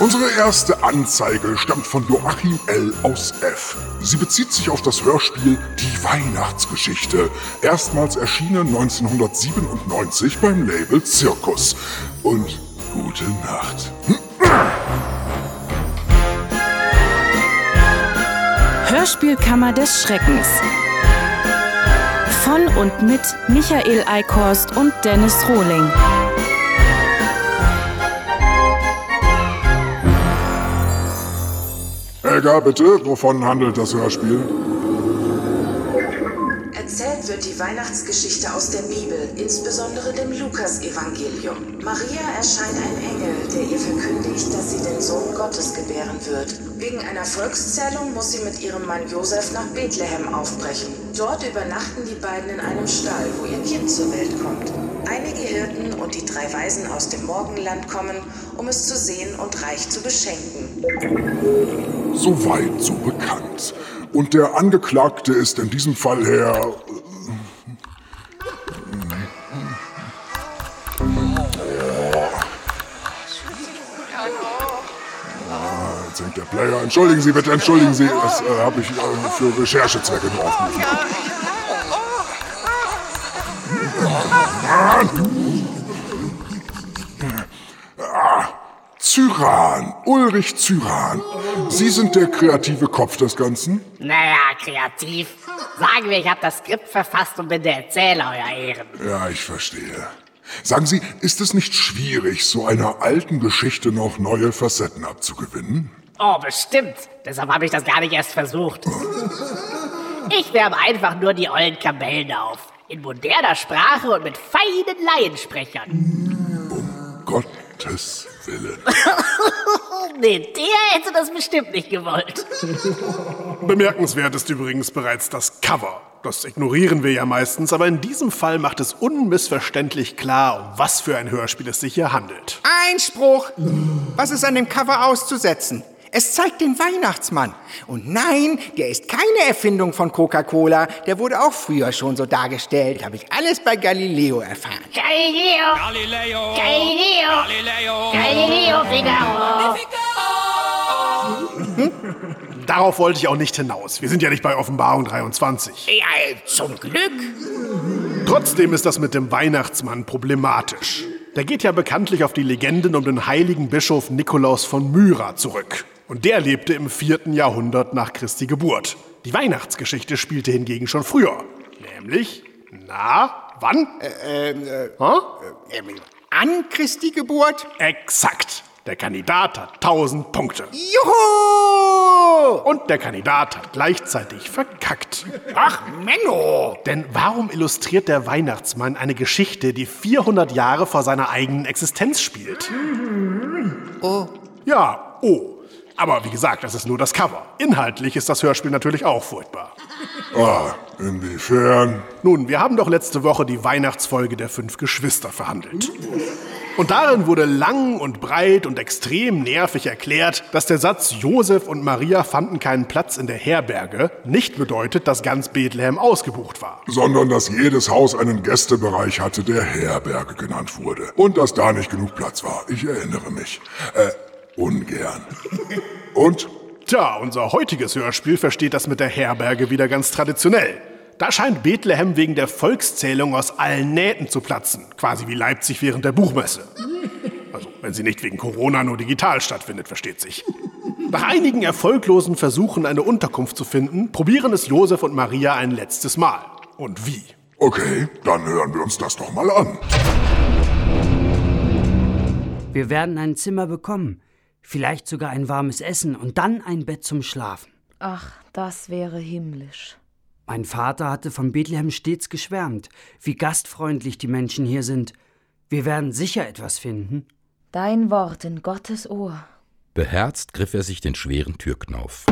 Unsere erste Anzeige stammt von Joachim L. aus F. Sie bezieht sich auf das Hörspiel Die Weihnachtsgeschichte, erstmals erschienen 1997 beim Label Zirkus. Und gute Nacht. Hörspielkammer des Schreckens. Von und mit Michael Eickhorst und Dennis Rohling. Helga, bitte, wovon handelt das Hörspiel? Erzählt wird die Weihnachtsgeschichte aus der Bibel, insbesondere dem Lukas-Evangelium. Maria erscheint ein Engel, der ihr verkündigt, dass sie den Sohn Gottes gebären wird. Wegen einer Volkszählung muss sie mit ihrem Mann Josef nach Bethlehem aufbrechen. Dort übernachten die beiden in einem Stall, wo ihr Kind zur Welt kommt. Einige Hirten und die drei Weisen aus dem Morgenland kommen, um es zu sehen und reich zu beschenken. Soweit so bekannt. Und der Angeklagte ist in diesem Fall Herr. Jetzt hängt der Player. Entschuldigen Sie bitte, entschuldigen Sie. Das äh, habe ich äh, für Recherchezwecke nur aufgerufen. Ah, Zyran, Ulrich Zyran. Sie sind der kreative Kopf des Ganzen? Naja, kreativ. Sagen wir, ich habe das Skript verfasst und bin der Erzähler, euer Ehren. Ja, ich verstehe. Sagen Sie, ist es nicht schwierig, so einer alten Geschichte noch neue Facetten abzugewinnen? Oh, bestimmt. Deshalb habe ich das gar nicht erst versucht. Ich wärme einfach nur die ollen Kamellen auf. In moderner Sprache und mit feinen Laiensprechern. Gottes Willen. Nee, der hätte das bestimmt nicht gewollt. Bemerkenswert ist übrigens bereits das Cover. Das ignorieren wir ja meistens, aber in diesem Fall macht es unmissverständlich klar, um was für ein Hörspiel es sich hier handelt. Einspruch! Was ist an dem Cover auszusetzen? Es zeigt den Weihnachtsmann. Und nein, der ist keine Erfindung von Coca-Cola. Der wurde auch früher schon so dargestellt. Habe ich alles bei Galileo erfahren. Galileo! Galileo! Galileo! Galileo! Galileo Figaro! Darauf wollte ich auch nicht hinaus. Wir sind ja nicht bei Offenbarung 23. Ja, zum Glück. Trotzdem ist das mit dem Weihnachtsmann problematisch. Der geht ja bekanntlich auf die Legenden um den heiligen Bischof Nikolaus von Myra zurück. Und der lebte im vierten Jahrhundert nach Christi Geburt. Die Weihnachtsgeschichte spielte hingegen schon früher. Nämlich, na, wann? Äh, äh, Hä? äh, an Christi Geburt? Exakt. Der Kandidat hat 1000 Punkte. Juhu! Und der Kandidat hat gleichzeitig verkackt. Ach, Menno! Denn warum illustriert der Weihnachtsmann eine Geschichte, die 400 Jahre vor seiner eigenen Existenz spielt? Oh. Ja, oh. Aber wie gesagt, das ist nur das Cover. Inhaltlich ist das Hörspiel natürlich auch furchtbar. Ah, inwiefern? Nun, wir haben doch letzte Woche die Weihnachtsfolge der fünf Geschwister verhandelt. Und darin wurde lang und breit und extrem nervig erklärt, dass der Satz Josef und Maria fanden keinen Platz in der Herberge nicht bedeutet, dass ganz Bethlehem ausgebucht war. Sondern dass jedes Haus einen Gästebereich hatte, der Herberge genannt wurde. Und dass da nicht genug Platz war. Ich erinnere mich. Äh, ungern. Und? Tja, unser heutiges Hörspiel versteht das mit der Herberge wieder ganz traditionell. Da scheint Bethlehem wegen der Volkszählung aus allen Nähten zu platzen, quasi wie Leipzig während der Buchmesse. Also, wenn sie nicht wegen Corona nur digital stattfindet, versteht sich. Nach einigen erfolglosen Versuchen, eine Unterkunft zu finden, probieren es Josef und Maria ein letztes Mal. Und wie? Okay, dann hören wir uns das doch mal an. Wir werden ein Zimmer bekommen, vielleicht sogar ein warmes Essen und dann ein Bett zum Schlafen. Ach, das wäre himmlisch. Mein Vater hatte von Bethlehem stets geschwärmt, wie gastfreundlich die Menschen hier sind. Wir werden sicher etwas finden. Dein Wort in Gottes Ohr. Beherzt griff er sich den schweren Türknauf.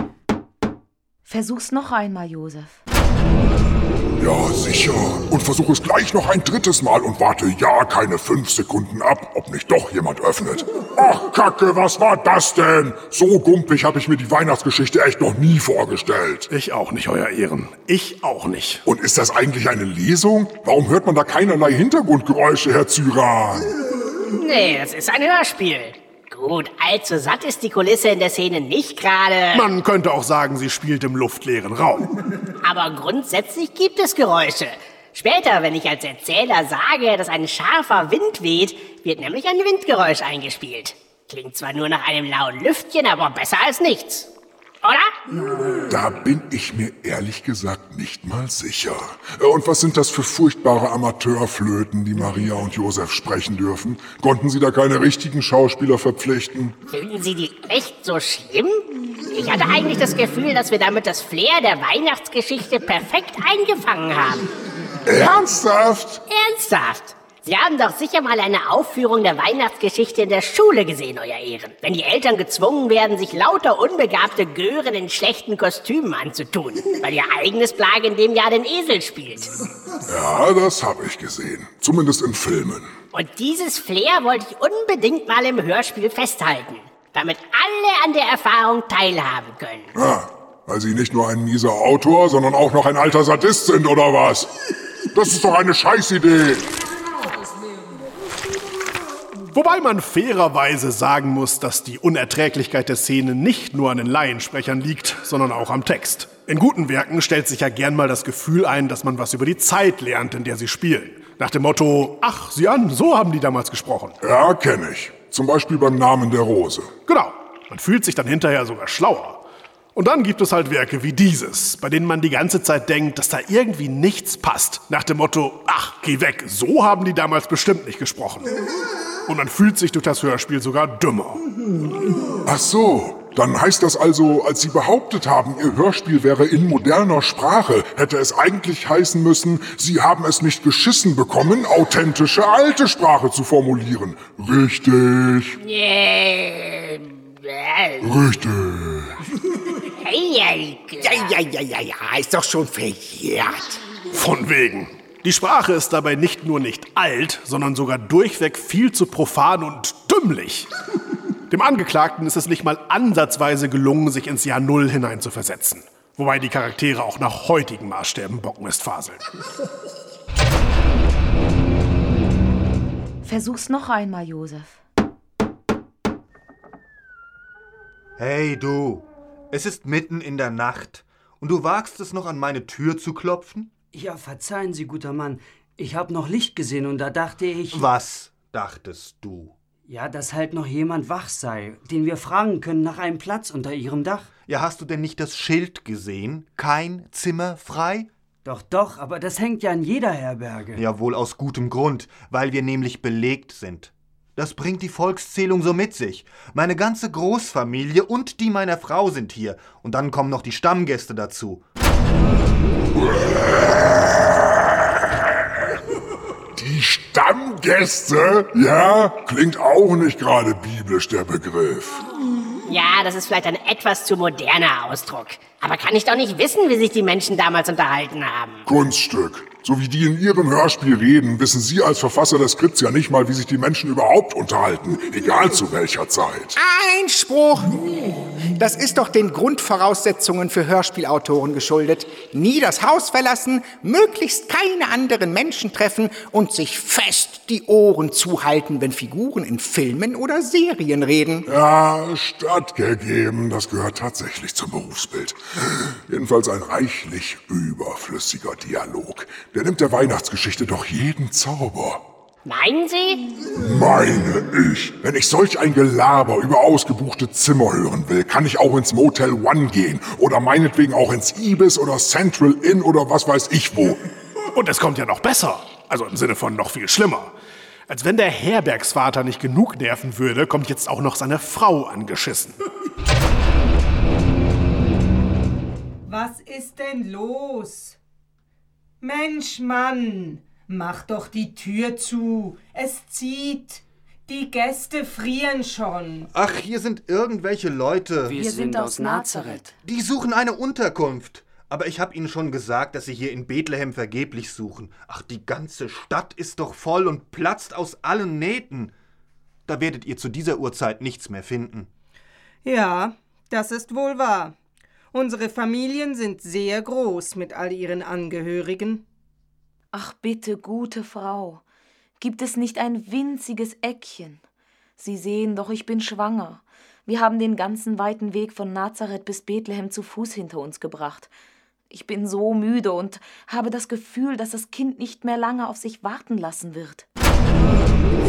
Versuch's noch einmal, Josef. Ja, sicher. Und versuche es gleich noch ein drittes Mal und warte ja keine fünf Sekunden ab, ob nicht doch jemand öffnet. Ach, Kacke, was war das denn? So gumpig habe ich mir die Weihnachtsgeschichte echt noch nie vorgestellt. Ich auch nicht, Euer Ehren. Ich auch nicht. Und ist das eigentlich eine Lesung? Warum hört man da keinerlei Hintergrundgeräusche, Herr Zyran? Nee, es ist ein Hörspiel. Gut, allzu satt ist die Kulisse in der Szene nicht gerade. Man könnte auch sagen, sie spielt im luftleeren Raum. Aber grundsätzlich gibt es Geräusche. Später, wenn ich als Erzähler sage, dass ein scharfer Wind weht, wird nämlich ein Windgeräusch eingespielt. Klingt zwar nur nach einem lauen Lüftchen, aber besser als nichts. Oder? Da bin ich mir ehrlich gesagt nicht mal sicher. Äh, Und was sind das für furchtbare Amateurflöten, die Maria und Josef sprechen dürfen? Konnten Sie da keine richtigen Schauspieler verpflichten? Finden Sie die echt so schlimm? Ich hatte eigentlich das Gefühl, dass wir damit das Flair der Weihnachtsgeschichte perfekt eingefangen haben. Ernsthaft? Ernsthaft? Sie haben doch sicher mal eine Aufführung der Weihnachtsgeschichte in der Schule gesehen, Euer Ehren. Wenn die Eltern gezwungen werden, sich lauter unbegabte Gören in schlechten Kostümen anzutun, weil ihr eigenes Plag in dem Jahr den Esel spielt. Ja, das habe ich gesehen. Zumindest in Filmen. Und dieses Flair wollte ich unbedingt mal im Hörspiel festhalten, damit alle an der Erfahrung teilhaben können. Ah, weil Sie nicht nur ein mieser Autor, sondern auch noch ein alter Sadist sind, oder was? Das ist doch eine Scheißidee. Wobei man fairerweise sagen muss, dass die Unerträglichkeit der Szene nicht nur an den Laiensprechern liegt, sondern auch am Text. In guten Werken stellt sich ja gern mal das Gefühl ein, dass man was über die Zeit lernt, in der sie spielen. Nach dem Motto, ach, sieh an, so haben die damals gesprochen. Ja, kenne ich. Zum Beispiel beim Namen der Rose. Genau. Man fühlt sich dann hinterher sogar schlauer. Und dann gibt es halt Werke wie dieses, bei denen man die ganze Zeit denkt, dass da irgendwie nichts passt. Nach dem Motto, ach, geh weg, so haben die damals bestimmt nicht gesprochen. Und man fühlt sich durch das Hörspiel sogar dümmer. Ach so, dann heißt das also, als Sie behauptet haben, Ihr Hörspiel wäre in moderner Sprache, hätte es eigentlich heißen müssen, Sie haben es nicht geschissen bekommen, authentische alte Sprache zu formulieren. Richtig. Äh, äh, Richtig. Ja, ja, ja, ja, ja, ist doch schon verjährt. Von wegen. Die Sprache ist dabei nicht nur nicht alt, sondern sogar durchweg viel zu profan und dümmlich. Dem Angeklagten ist es nicht mal ansatzweise gelungen, sich ins Jahr Null hineinzuversetzen. Wobei die Charaktere auch nach heutigen Maßstäben Bockmist faseln. Versuch's noch einmal, Josef. Hey du, es ist mitten in der Nacht und du wagst es noch an meine Tür zu klopfen? Ja, verzeihen Sie, guter Mann. Ich habe noch Licht gesehen und da dachte ich. Was dachtest du? Ja, dass halt noch jemand wach sei, den wir fragen können nach einem Platz unter Ihrem Dach. Ja, hast du denn nicht das Schild gesehen? Kein Zimmer frei? Doch, doch, aber das hängt ja an jeder Herberge. Ja, wohl aus gutem Grund, weil wir nämlich belegt sind. Das bringt die Volkszählung so mit sich. Meine ganze Großfamilie und die meiner Frau sind hier. Und dann kommen noch die Stammgäste dazu. Die Stammgäste? Ja, klingt auch nicht gerade biblisch der Begriff. Ja, das ist vielleicht ein etwas zu moderner Ausdruck. Aber kann ich doch nicht wissen, wie sich die Menschen damals unterhalten haben. Kunststück. So wie die in ihrem Hörspiel reden, wissen Sie als Verfasser des Skripts ja nicht mal, wie sich die Menschen überhaupt unterhalten, egal zu welcher Zeit. Einspruch! Das ist doch den Grundvoraussetzungen für Hörspielautoren geschuldet. Nie das Haus verlassen, möglichst keine anderen Menschen treffen und sich fest die Ohren zuhalten, wenn Figuren in Filmen oder Serien reden. Ja, stattgegeben, das gehört tatsächlich zum Berufsbild. Jedenfalls ein reichlich überflüssiger Dialog. Der nimmt der Weihnachtsgeschichte doch jeden Zauber. Meinen Sie? Meine ich. Wenn ich solch ein Gelaber über ausgebuchte Zimmer hören will, kann ich auch ins Motel One gehen. Oder meinetwegen auch ins Ibis oder Central Inn oder was weiß ich wo. Und es kommt ja noch besser. Also im Sinne von noch viel schlimmer. Als wenn der Herbergsvater nicht genug nerven würde, kommt jetzt auch noch seine Frau angeschissen. Was ist denn los? Mensch, Mann, mach doch die Tür zu. Es zieht. Die Gäste frieren schon. Ach, hier sind irgendwelche Leute. Wir, sind, aus Nazareth. Die suchen eine Unterkunft. Aber ich habe ihnen schon gesagt, dass sie hier in Bethlehem vergeblich suchen. Ach, die ganze Stadt ist doch voll und platzt aus allen Nähten. Da werdet ihr zu dieser Uhrzeit nichts mehr finden. Ja, das ist wohl wahr. Unsere Familien sind sehr groß mit all ihren Angehörigen. Ach bitte, gute Frau, gibt es nicht ein winziges Eckchen? Sie sehen doch, ich bin schwanger. Wir haben den ganzen weiten Weg von Nazareth bis Bethlehem zu Fuß hinter uns gebracht. Ich bin so müde und habe das Gefühl, dass das Kind nicht mehr lange auf sich warten lassen wird.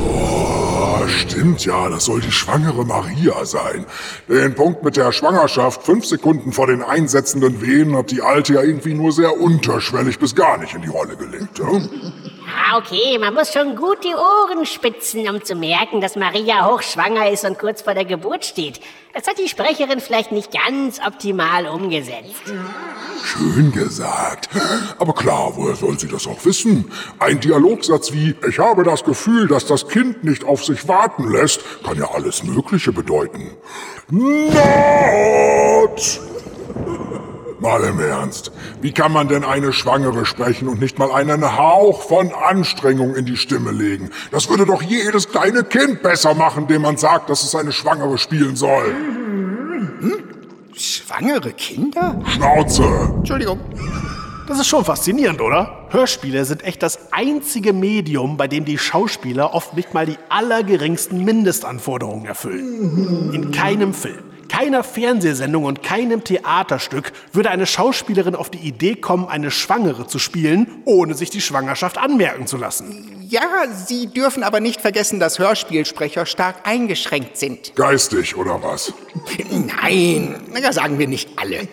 Oh, stimmt ja, das soll die schwangere Maria sein. Den Punkt mit der Schwangerschaft fünf Sekunden vor den einsetzenden Wehen hat die Alte ja irgendwie nur sehr unterschwellig bis gar nicht in die Rolle gelegt. Ja? Ah, okay, man muss schon gut die Ohren spitzen, um zu merken, dass Maria hochschwanger ist und kurz vor der Geburt steht. Das hat die Sprecherin vielleicht nicht ganz optimal umgesetzt. Schön gesagt. Aber klar, woher soll sie das auch wissen? Ein Dialogsatz wie Ich habe das Gefühl, dass das Kind nicht auf sich warten lässt, kann ja alles Mögliche bedeuten. Not! Mal im Ernst. Wie kann man denn eine Schwangere sprechen und nicht mal einen Hauch von Anstrengung in die Stimme legen? Das würde doch jedes kleine Kind besser machen, dem man sagt, dass es eine Schwangere spielen soll. Hm? Schwangere Kinder? Schnauze! Entschuldigung. Das ist schon faszinierend, oder? Hörspiele sind echt das einzige Medium, bei dem die Schauspieler oft nicht mal die allergeringsten Mindestanforderungen erfüllen. In keinem Film keiner Fernsehsendung und keinem Theaterstück würde eine Schauspielerin auf die Idee kommen, eine Schwangere zu spielen, ohne sich die Schwangerschaft anmerken zu lassen. Ja, Sie dürfen aber nicht vergessen, dass Hörspielsprecher stark eingeschränkt sind. Geistig, oder was? Nein, das sagen wir nicht alle.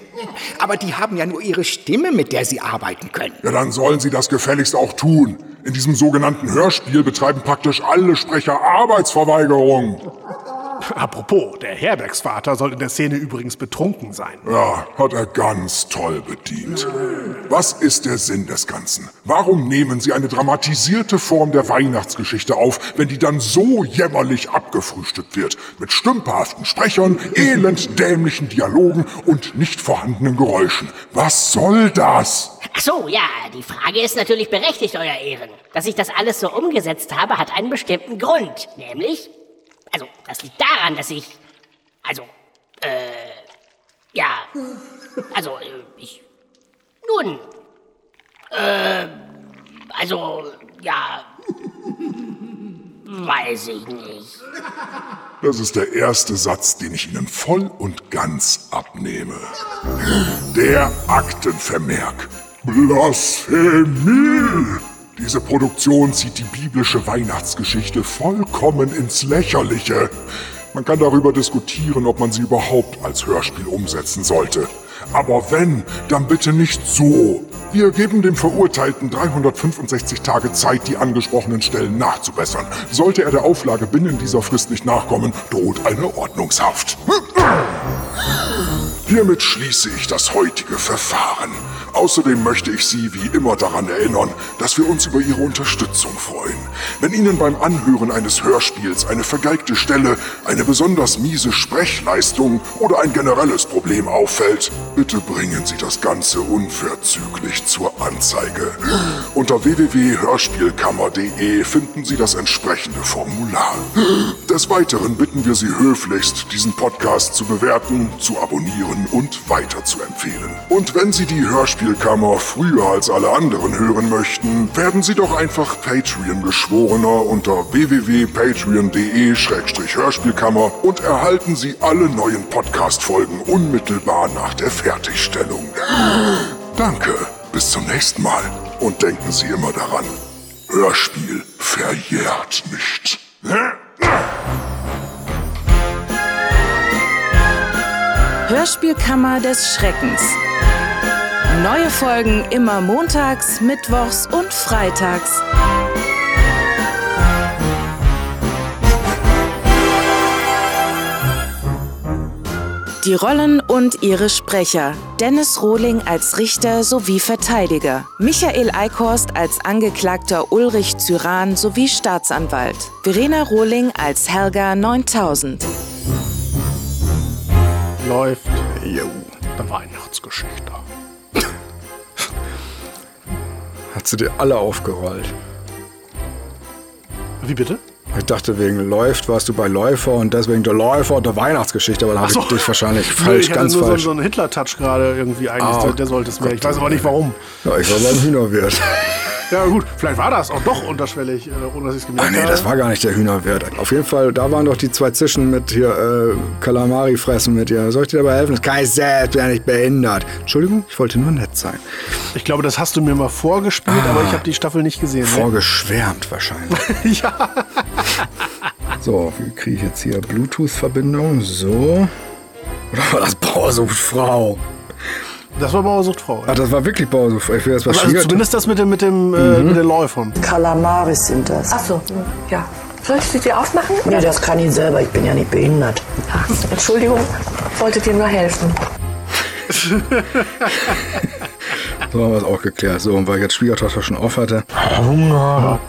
Aber die haben ja nur ihre Stimme, mit der sie arbeiten können. Ja, dann sollen sie das gefälligst auch tun. In diesem sogenannten Hörspiel betreiben praktisch alle Sprecher Arbeitsverweigerung. Apropos, der Herbergsvater soll in der Szene übrigens betrunken sein. Ja, hat er ganz toll bedient. Was ist der Sinn des Ganzen? Warum nehmen Sie eine dramatisierte Form der Weihnachtsgeschichte auf, wenn die dann so jämmerlich abgefrühstückt wird? Mit stümperhaften Sprechern, elend dämlichen Dialogen und nicht vorhandenen Geräuschen. Was soll das? Ach so, ja, die Frage ist natürlich berechtigt, Euer Ehren. Dass ich das alles so umgesetzt habe, hat einen bestimmten Grund. Nämlich, also, das liegt daran, dass ich. Also, äh. Ja. Also, äh, ich. Nun. Äh. Also, ja. Weiß ich nicht. Das ist der erste Satz, den ich Ihnen voll und ganz abnehme. Der Aktenvermerk. Blasphemie! Diese Produktion zieht die biblische Weihnachtsgeschichte vollkommen ins Lächerliche. Man kann darüber diskutieren, ob man sie überhaupt als Hörspiel umsetzen sollte. Aber wenn, dann bitte nicht so. Wir geben dem Verurteilten 365 Tage Zeit, die angesprochenen Stellen nachzubessern. Sollte er der Auflage binnen dieser Frist nicht nachkommen, droht eine Ordnungshaft. Hiermit schließe ich das heutige Verfahren. Außerdem möchte ich Sie wie immer daran erinnern, dass wir uns über Ihre Unterstützung freuen. Wenn Ihnen beim Anhören eines Hörspiels eine vergeigte Stelle, eine besonders miese Sprechleistung oder ein generelles Problem auffällt, bitte bringen Sie das Ganze unverzüglich zur Anzeige. Unter www.hörspielkammer.de finden Sie das entsprechende Formular. Des Weiteren bitten wir Sie höflichst, diesen Podcast zu bewerten, zu abonnieren und weiter zu empfehlen. Und wenn Sie die Hörspiel Hörspielkammer früher als alle anderen hören möchten, werden Sie doch einfach Patreon-Geschworener unter www.patreon.de-hörspielkammer und erhalten Sie alle neuen Podcast-Folgen unmittelbar nach der Fertigstellung. Danke, bis zum nächsten Mal und denken Sie immer daran, Hörspiel verjährt nicht. Hörspielkammer des Schreckens. Neue Folgen immer montags, mittwochs und freitags. Die Rollen und ihre Sprecher. Dennis Rohling als Richter sowie Verteidiger. Michael Eickhorst als Angeklagter Ulrich Zyran sowie Staatsanwalt. Verena Rohling als Helga 9000. Läuft. Jo, eine Weihnachtsgeschichte. Hat sie dir alle aufgerollt? Wie bitte? Ich dachte, wegen Läuft warst du bei Läufer und deswegen der Läufer und der Weihnachtsgeschichte, aber da habe so. ich dich wahrscheinlich falsch, nee, ganz nur falsch. So, so einen Hitler-Touch gerade irgendwie eigentlich, ah, der, der, sollte es mehr. Ich weiß aber nicht warum. Ja, ich war beim Hühnerwirt. Ja gut, vielleicht war das auch doch unterschwellig, äh, ohne dass ich es gemerkt Ach nee, habe. das war gar nicht der Hühnerwert. Auf jeden Fall, da waren doch die zwei Zischen mit hier äh, Kalamari fressen mit dir. Soll ich dir dabei helfen? Das kann ich selbst, bin ja nicht behindert. Entschuldigung, ich wollte nur nett sein. Ich glaube, das hast du mir mal vorgespielt, aber ich habe die Staffel nicht gesehen. Ne? Vorgeschwärmt wahrscheinlich. ja. So, wie kriege ich jetzt hier Bluetooth-Verbindung? So. Oder war das Bauersuchtfrau? Das war Bauersuchtfrau. Ach, das war wirklich Bauersuchtfrau. Ich will jetzt was Also zumindest das mit dem, mit dem, äh, Mhm. mit den Läufern. Kalamaris sind das. Ach so, ja. Soll ich sie dir aufmachen? Nee, das kann ich selber. Ich bin ja nicht behindert. Ach, Entschuldigung, wollte dir nur helfen. So haben wir es auch geklärt. So, und weil ich jetzt Schwiegertochter schon auf hatte. Hunger.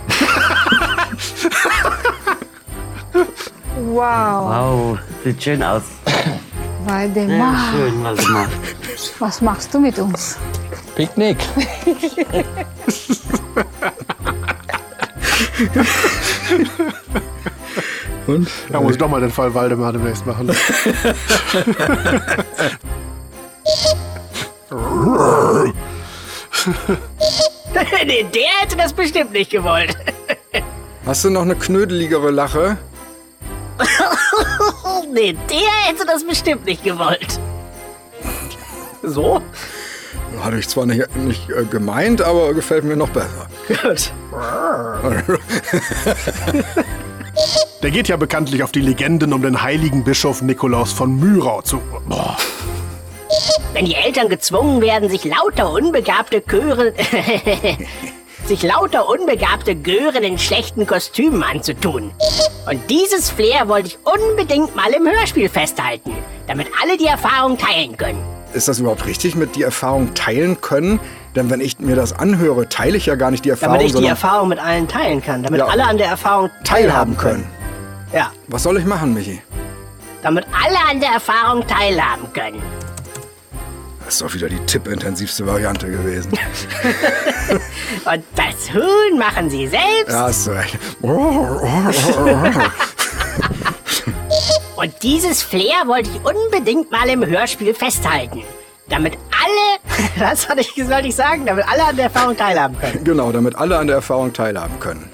Wow, Wow, sieht schön aus. Waldemar. Sehr schön, Waldemar. Was machst du mit uns? Picknick. Und? Da muss ich doch mal den Fall Waldemar demnächst machen. nee, der hätte das bestimmt nicht gewollt. Hast du noch eine knödeligere Lache? nee, der hätte das bestimmt nicht gewollt. So? Hatte ich zwar nicht, nicht äh, gemeint, aber gefällt mir noch besser. Gut. Der geht ja bekanntlich auf die Legenden um den heiligen Bischof Nikolaus von Myrau zu. Boah. Wenn die Eltern gezwungen werden, sich lauter unbegabte Chöre... sich lauter unbegabte Gören in schlechten Kostümen anzutun. Und dieses Flair wollte ich unbedingt mal im Hörspiel festhalten, damit alle die Erfahrung teilen können. Ist das überhaupt richtig mit die Erfahrung teilen können? Denn wenn ich mir das anhöre, teile ich ja gar nicht die Erfahrung, Damit ich die Erfahrung mit allen teilen kann, damit Ja. alle an der Erfahrung teilhaben können. Ja, Was soll ich machen, Michi? damit alle an der Erfahrung teilhaben können. Das ist doch wieder die tippintensivste Variante gewesen. Und das Huhn machen sie selbst. ja, du recht. Und dieses Flair wollte ich unbedingt mal im Hörspiel festhalten. Damit alle, was soll ich, soll ich sagen, damit alle an der Erfahrung teilhaben können. genau, damit alle an der Erfahrung teilhaben können.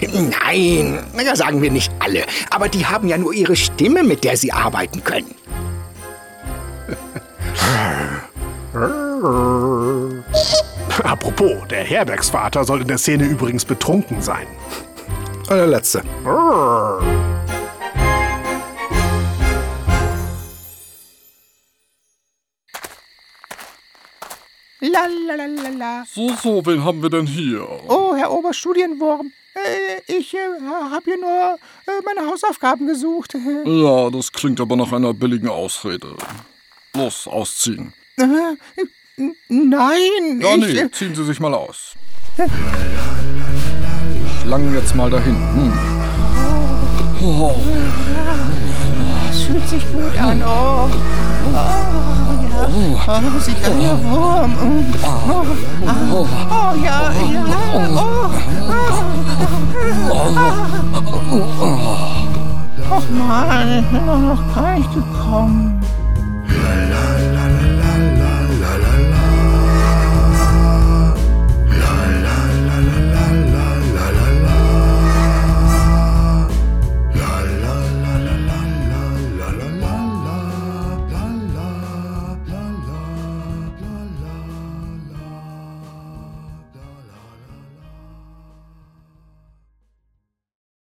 Nein, naja, sagen wir nicht alle. Aber die haben ja nur ihre Stimme, mit der sie arbeiten können. Apropos, der Herbergsvater soll in der Szene übrigens betrunken sein. Und La la la la la. So, so, wen haben wir denn hier? Oh, Herr Oberstudienwurm. Äh, ich äh, habe hier nur äh, meine Hausaufgaben gesucht. Ja, das klingt aber nach einer billigen Ausrede. Los, ausziehen. Äh, nein, Ja, nee, äh, ziehen Sie sich mal aus. Schlangen jetzt mal da hinten. Oh. Das fühlt sich gut an. Oh, oh. Oh, der Wurm. Oh, oh, oh ja, ja. Oh, oh. Och Mann, ich bin noch gar nicht gekommen.